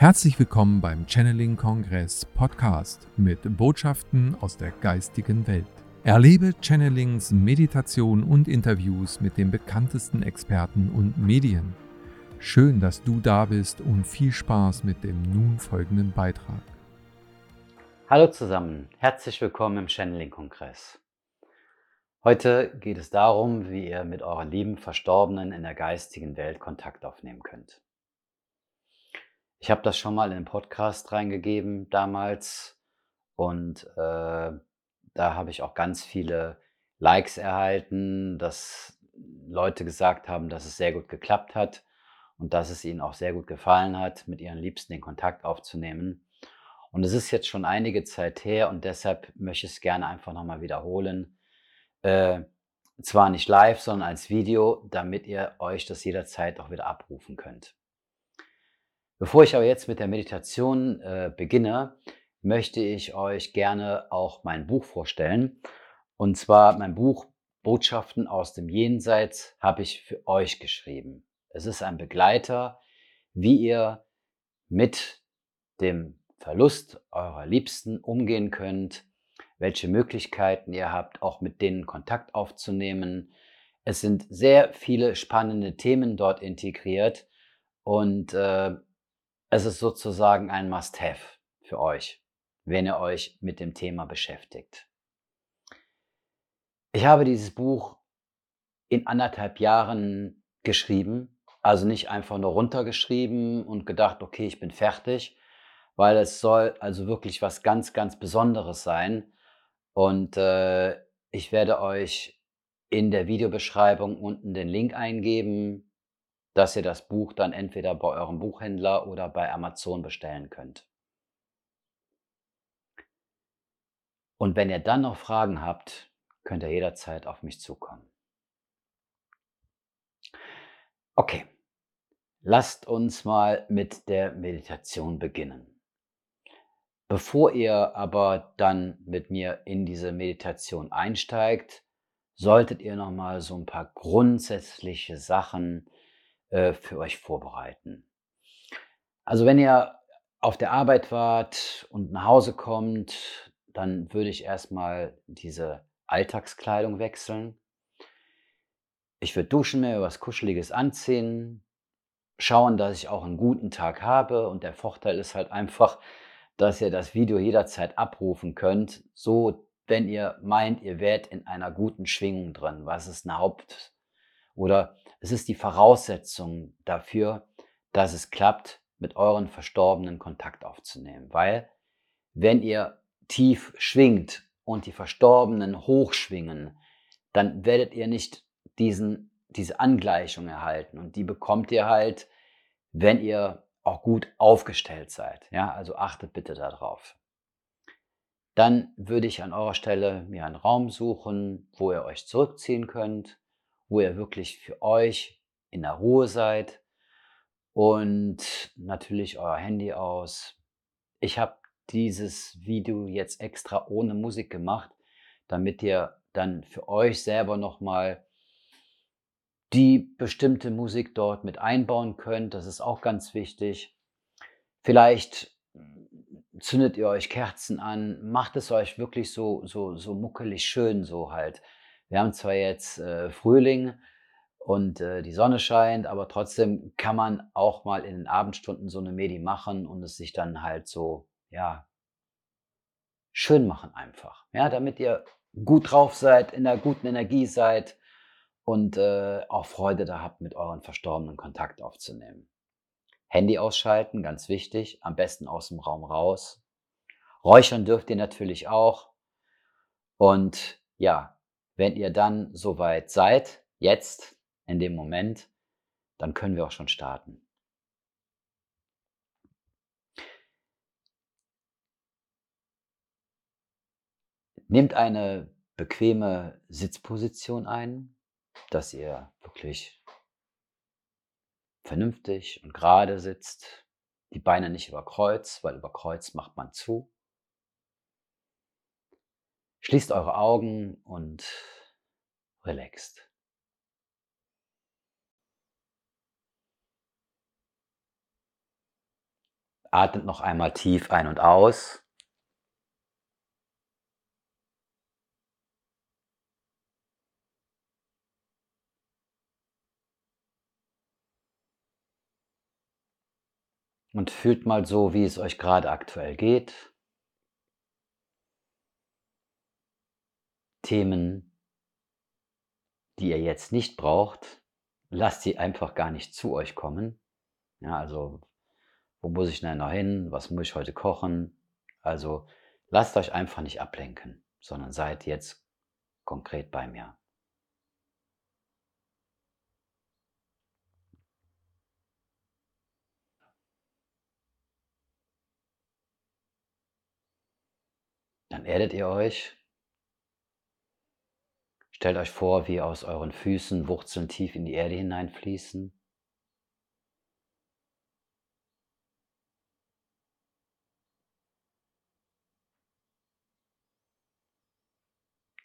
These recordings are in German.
Herzlich willkommen beim Channeling Kongress Podcast mit Botschaften aus der geistigen Welt. Erlebe Channelings, Meditation und Interviews mit den bekanntesten Experten und Medien. Schön, dass du da bist und viel Spaß mit dem nun folgenden Beitrag. Hallo zusammen, herzlich willkommen im Channeling Kongress. Heute geht es darum, wie ihr mit euren lieben Verstorbenen in der geistigen Welt Kontakt aufnehmen könnt. Ich habe das schon mal in den Podcast reingegeben damals und äh, da habe ich auch ganz viele Likes erhalten, dass Leute gesagt haben, dass es sehr gut geklappt hat und dass es ihnen auch sehr gut gefallen hat, mit ihren Liebsten den Kontakt aufzunehmen. Und es ist jetzt schon einige Zeit her und deshalb möchte ich es gerne einfach nochmal wiederholen. Äh, zwar nicht live, sondern als Video, damit ihr euch das jederzeit auch wieder abrufen könnt. Bevor ich aber jetzt mit der Meditation äh, beginne, möchte ich euch gerne auch mein Buch vorstellen. Und zwar mein Buch Botschaften aus dem Jenseits habe ich für euch geschrieben. Es ist ein Begleiter, wie ihr mit dem Verlust eurer Liebsten umgehen könnt, welche Möglichkeiten ihr habt, auch mit denen Kontakt aufzunehmen. Es sind sehr viele spannende Themen dort integriert und äh, es ist sozusagen ein Must-Have für euch wenn ihr euch mit dem Thema beschäftigt. Ich habe dieses Buch in anderthalb Jahren geschrieben, also nicht einfach nur runtergeschrieben und gedacht, okay, ich bin fertig, weil es soll also wirklich was ganz, ganz Besonderes sein. Und äh, ich werde euch in der Videobeschreibung unten den Link eingeben, dass ihr das Buch dann entweder bei eurem Buchhändler oder bei Amazon bestellen könnt. Und wenn ihr dann noch Fragen habt, könnt ihr jederzeit auf mich zukommen. Okay, lasst uns mal mit der Meditation beginnen. Bevor ihr aber dann mit mir in diese Meditation einsteigt, solltet ihr noch mal so ein paar grundsätzliche Sachen äh, für euch vorbereiten. Also wenn ihr auf der Arbeit wart und nach Hause kommt, dann würde ich erstmal diese Alltagskleidung wechseln. Ich würde duschen, mir was Kuscheliges anziehen, schauen, dass ich auch einen guten Tag habe. Und der Vorteil ist halt einfach, dass ihr das Video jederzeit abrufen könnt, so wenn ihr meint, ihr wärt in einer guten Schwingung drin. Was ist eine Haupt- oder es ist die Voraussetzung dafür, dass es klappt, mit euren Verstorbenen Kontakt aufzunehmen. Weil wenn ihr tief schwingt und die Verstorbenen hochschwingen, dann werdet ihr nicht diesen, diese Angleichung erhalten. Und die bekommt ihr halt, wenn ihr auch gut aufgestellt seid. Ja, also achtet bitte darauf. Dann würde ich an eurer Stelle mir einen Raum suchen, wo ihr euch zurückziehen könnt, wo ihr wirklich für euch in der Ruhe seid und natürlich euer Handy aus. Ich habe dieses Video jetzt extra ohne Musik gemacht, damit ihr dann für euch selber nochmal die bestimmte Musik dort mit einbauen könnt. Das ist auch ganz wichtig. Vielleicht zündet ihr euch Kerzen an, macht es euch wirklich so, so, so muckelig schön, so halt. Wir haben zwar jetzt äh, Frühling und äh, die Sonne scheint, aber trotzdem kann man auch mal in den Abendstunden so eine Medi machen und es sich dann halt so ja, schön machen einfach. Ja, damit ihr gut drauf seid, in der guten Energie seid und äh, auch Freude da habt, mit euren Verstorbenen Kontakt aufzunehmen. Handy ausschalten, ganz wichtig, am besten aus dem Raum raus. Räuchern dürft ihr natürlich auch. Und ja, wenn ihr dann soweit seid, jetzt, in dem Moment, dann können wir auch schon starten. Nehmt eine bequeme Sitzposition ein, dass ihr wirklich vernünftig und gerade sitzt. Die Beine nicht über Kreuz, weil über Kreuz macht man zu. Schließt eure Augen und relaxt. Atmet noch einmal tief ein und aus. Und fühlt mal so, wie es euch gerade aktuell geht. Themen, die ihr jetzt nicht braucht, lasst sie einfach gar nicht zu euch kommen. Ja, also, wo muss ich denn noch hin? Was muss ich heute kochen? Also, lasst euch einfach nicht ablenken, sondern seid jetzt konkret bei mir. Dann erdet ihr euch. Stellt euch vor, wie aus euren Füßen Wurzeln tief in die Erde hineinfließen.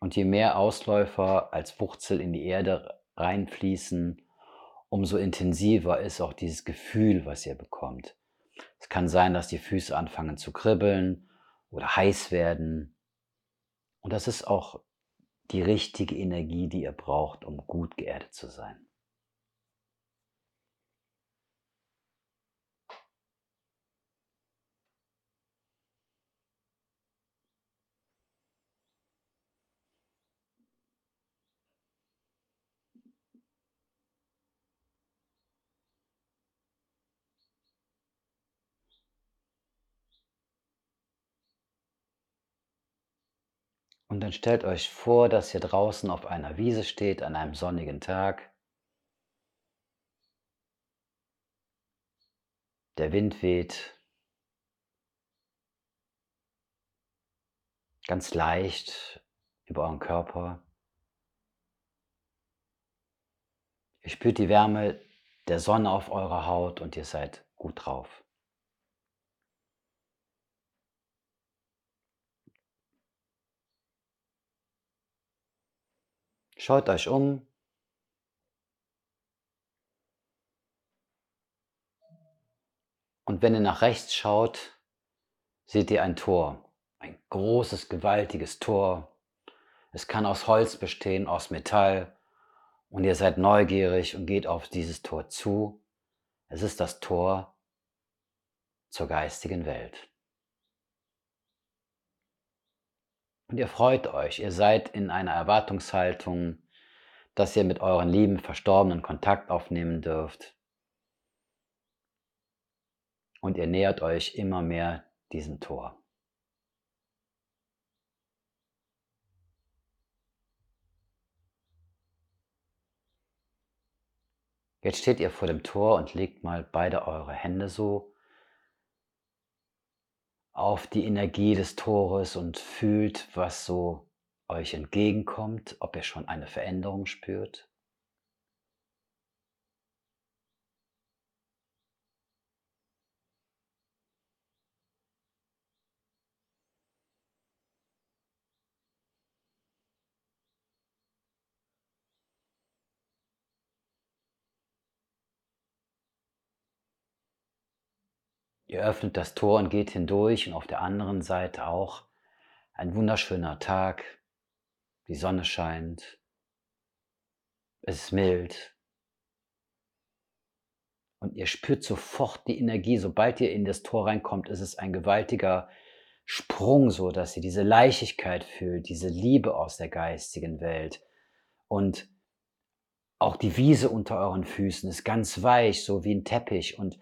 Und je mehr Ausläufer als Wurzel in die Erde reinfließen, umso intensiver ist auch dieses Gefühl, was ihr bekommt. Es kann sein, dass die Füße anfangen zu kribbeln oder heiß werden. Und das ist auch die richtige Energie, die ihr braucht, um gut geerdet zu sein. Und dann stellt euch vor, dass ihr draußen auf einer Wiese steht an einem sonnigen Tag. Der Wind weht ganz leicht über euren Körper. Ihr spürt die Wärme der Sonne auf eurer Haut und ihr seid gut drauf. Schaut euch um. Und wenn ihr nach rechts schaut, seht ihr ein Tor. Ein großes, gewaltiges Tor. Es kann aus Holz bestehen, aus Metall. Und ihr seid neugierig und geht auf dieses Tor zu. Es ist das Tor zur geistigen Welt. Und ihr freut euch, ihr seid in einer Erwartungshaltung, dass ihr mit euren lieben Verstorbenen Kontakt aufnehmen dürft. Und ihr nähert euch immer mehr diesem Tor. Jetzt steht ihr vor dem Tor und legt mal beide eure Hände so auf die Energie des Tores und fühlt, was so euch entgegenkommt, ob ihr schon eine Veränderung spürt. Ihr öffnet das Tor und geht hindurch und auf der anderen Seite auch ein wunderschöner Tag. Die Sonne scheint. Es ist mild. Und ihr spürt sofort die Energie. Sobald ihr in das Tor reinkommt, ist es ein gewaltiger Sprung, so dass ihr diese Leichtigkeit fühlt, diese Liebe aus der geistigen Welt. Und auch die Wiese unter euren Füßen ist ganz weich, so wie ein Teppich. Und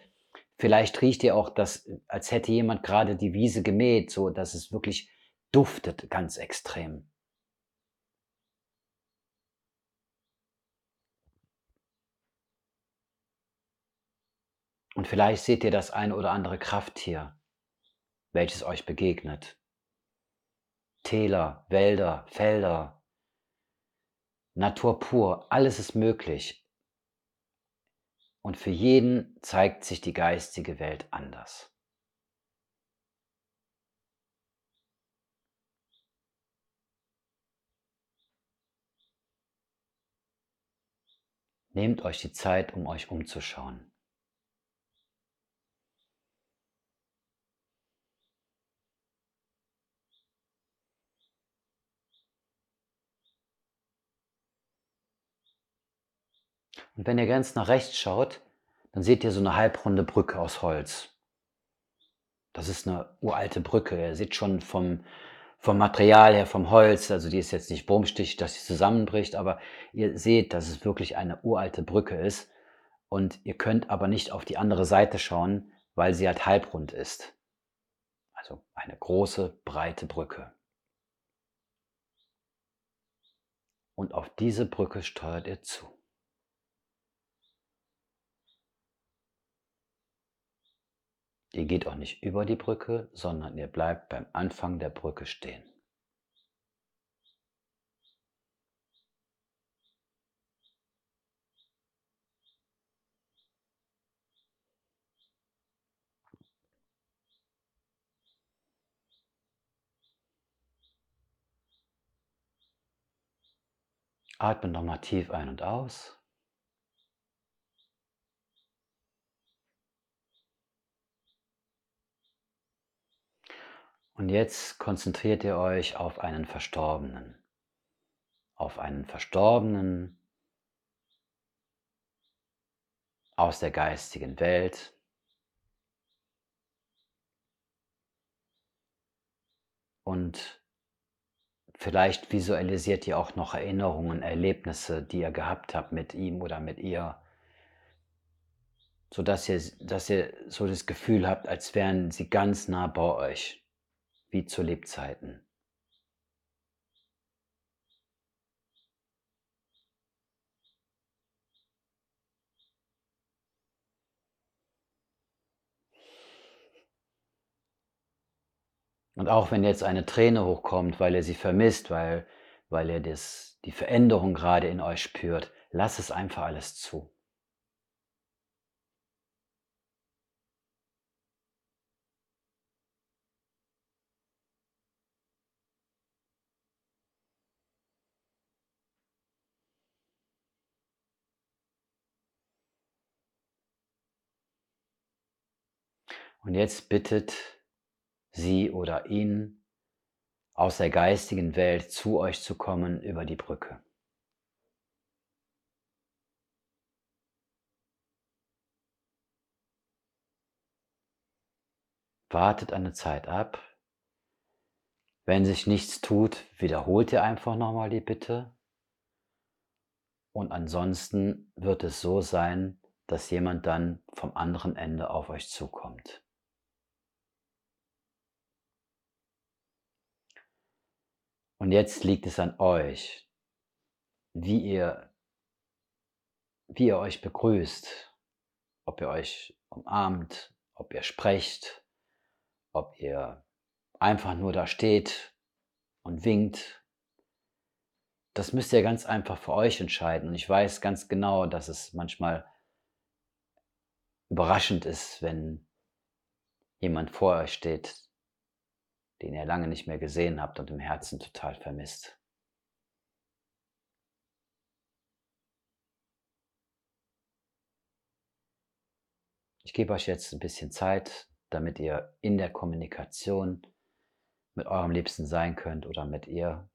Vielleicht riecht ihr auch das, als hätte jemand gerade die Wiese gemäht, so dass es wirklich duftet ganz extrem. Und vielleicht seht ihr das eine oder andere Krafttier, welches euch begegnet. Täler, Wälder, Felder, Natur pur, alles ist möglich. Und für jeden zeigt sich die geistige Welt anders. Nehmt euch die Zeit, um euch umzuschauen. Und wenn ihr ganz nach rechts schaut, dann seht ihr so eine halbrunde Brücke aus Holz. Das ist eine uralte Brücke. Ihr seht schon vom, vom Material her, vom Holz, also die ist jetzt nicht wurmstich, dass sie zusammenbricht, aber ihr seht, dass es wirklich eine uralte Brücke ist. Und ihr könnt aber nicht auf die andere Seite schauen, weil sie halt halbrund ist. Also eine große, breite Brücke. Und auf diese Brücke steuert ihr zu. Ihr geht auch nicht über die Brücke, sondern ihr bleibt beim Anfang der Brücke stehen. Atme nochmal tief ein und aus. Und jetzt konzentriert ihr euch auf einen Verstorbenen. Auf einen Verstorbenen aus der geistigen Welt. Und vielleicht visualisiert ihr auch noch Erinnerungen, Erlebnisse, die ihr gehabt habt mit ihm oder mit ihr, sodass ihr, dass ihr so das Gefühl habt, als wären sie ganz nah bei euch wie zu Lebzeiten. Und auch wenn jetzt eine Träne hochkommt, weil ihr sie vermisst, weil, weil ihr das, die Veränderung gerade in euch spürt, lasst es einfach alles zu. Und jetzt bittet sie oder ihn aus der geistigen Welt zu euch zu kommen über die Brücke. Wartet eine Zeit ab. Wenn sich nichts tut, wiederholt ihr einfach nochmal die Bitte. Und ansonsten wird es so sein, dass jemand dann vom anderen Ende auf euch zukommt. Und jetzt liegt es an euch, wie ihr, wie ihr euch begrüßt, ob ihr euch umarmt, ob ihr sprecht, ob ihr einfach nur da steht und winkt. Das müsst ihr ganz einfach für euch entscheiden. Und ich weiß ganz genau, dass es manchmal überraschend ist, wenn jemand vor euch steht, den ihr lange nicht mehr gesehen habt und im Herzen total vermisst. Ich gebe euch jetzt ein bisschen Zeit, damit ihr in der Kommunikation mit eurem Liebsten sein könnt oder mit ihr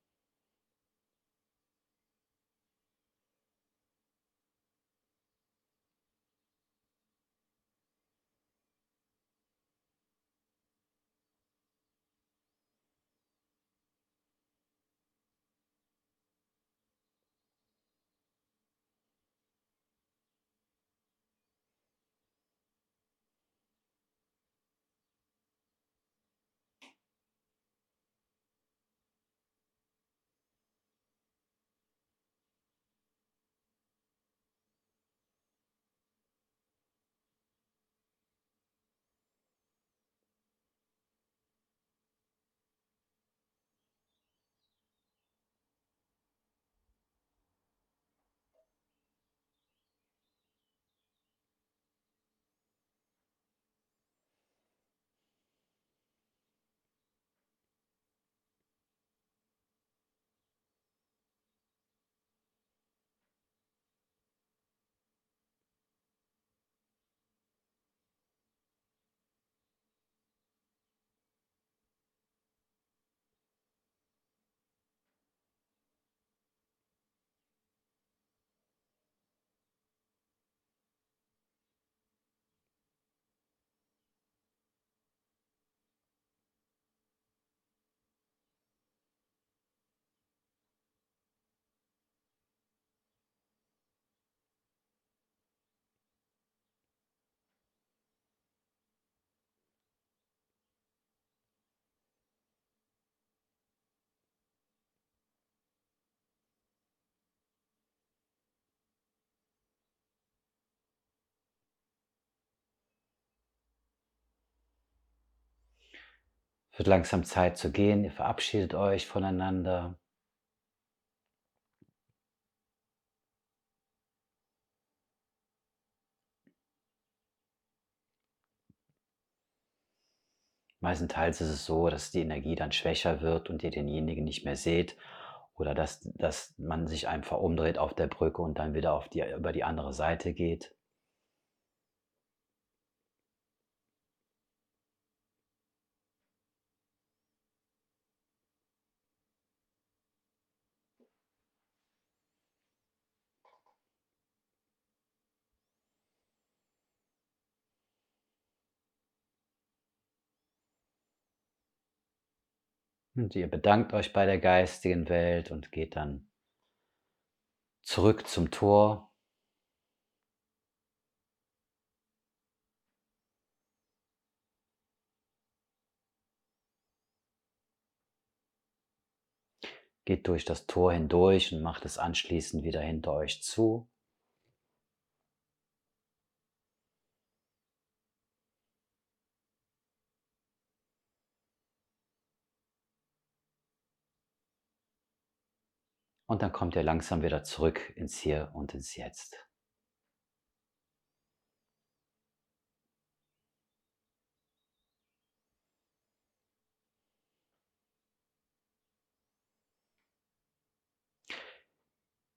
Es wird langsam Zeit zu gehen. Ihr verabschiedet euch voneinander. Meistenteils ist es so, dass die Energie dann schwächer wird und ihr denjenigen nicht mehr seht oder dass, dass man sich einfach umdreht auf der Brücke und dann wieder auf die, über die andere Seite geht. Und ihr bedankt euch bei der geistigen Welt und geht dann zurück zum Tor. Geht durch das Tor hindurch und macht es anschließend wieder hinter euch zu. Und dann kommt ihr langsam wieder zurück ins Hier und ins Jetzt.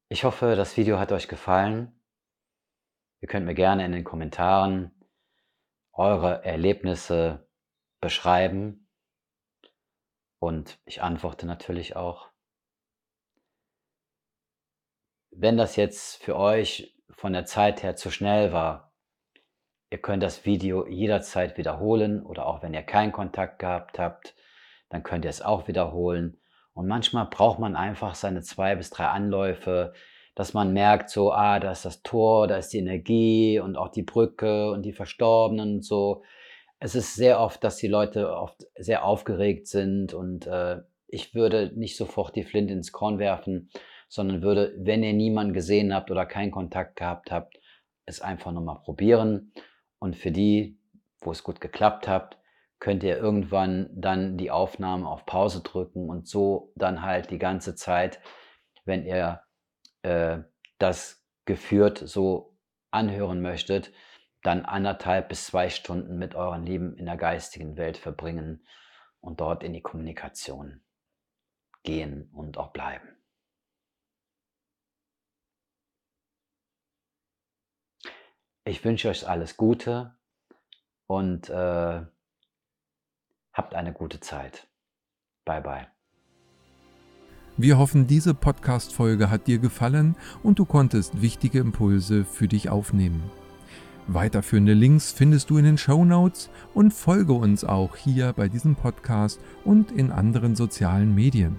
Ich hoffe, das Video hat euch gefallen. Ihr könnt mir gerne in den Kommentaren eure Erlebnisse beschreiben und ich antworte natürlich auch. Wenn das jetzt für euch von der Zeit her zu schnell war, ihr könnt das Video jederzeit wiederholen oder auch wenn ihr keinen Kontakt gehabt habt, dann könnt ihr es auch wiederholen. Und manchmal braucht man einfach seine zwei bis drei Anläufe, dass man merkt, so, ah, da ist das Tor, da ist die Energie und auch die Brücke und die Verstorbenen und so. Es ist sehr oft, dass die Leute oft sehr aufgeregt sind und äh, ich würde nicht sofort die Flinte ins Korn werfen, sondern würde, wenn ihr niemanden gesehen habt oder keinen Kontakt gehabt habt, es einfach nochmal probieren. Und für die, wo es gut geklappt hat, könnt ihr irgendwann dann die Aufnahme auf Pause drücken und so dann halt die ganze Zeit, wenn ihr äh, das geführt so anhören möchtet, dann anderthalb bis zwei Stunden mit euren Lieben in der geistigen Welt verbringen und dort in die Kommunikation gehen und auch bleiben. Ich wünsche euch alles Gute und äh, habt eine gute Zeit. Bye bye. Wir hoffen, diese Podcast-Folge hat dir gefallen und du konntest wichtige Impulse für dich aufnehmen. Weiterführende Links findest du in den Show Notes und folge uns auch hier bei diesem Podcast und in anderen sozialen Medien.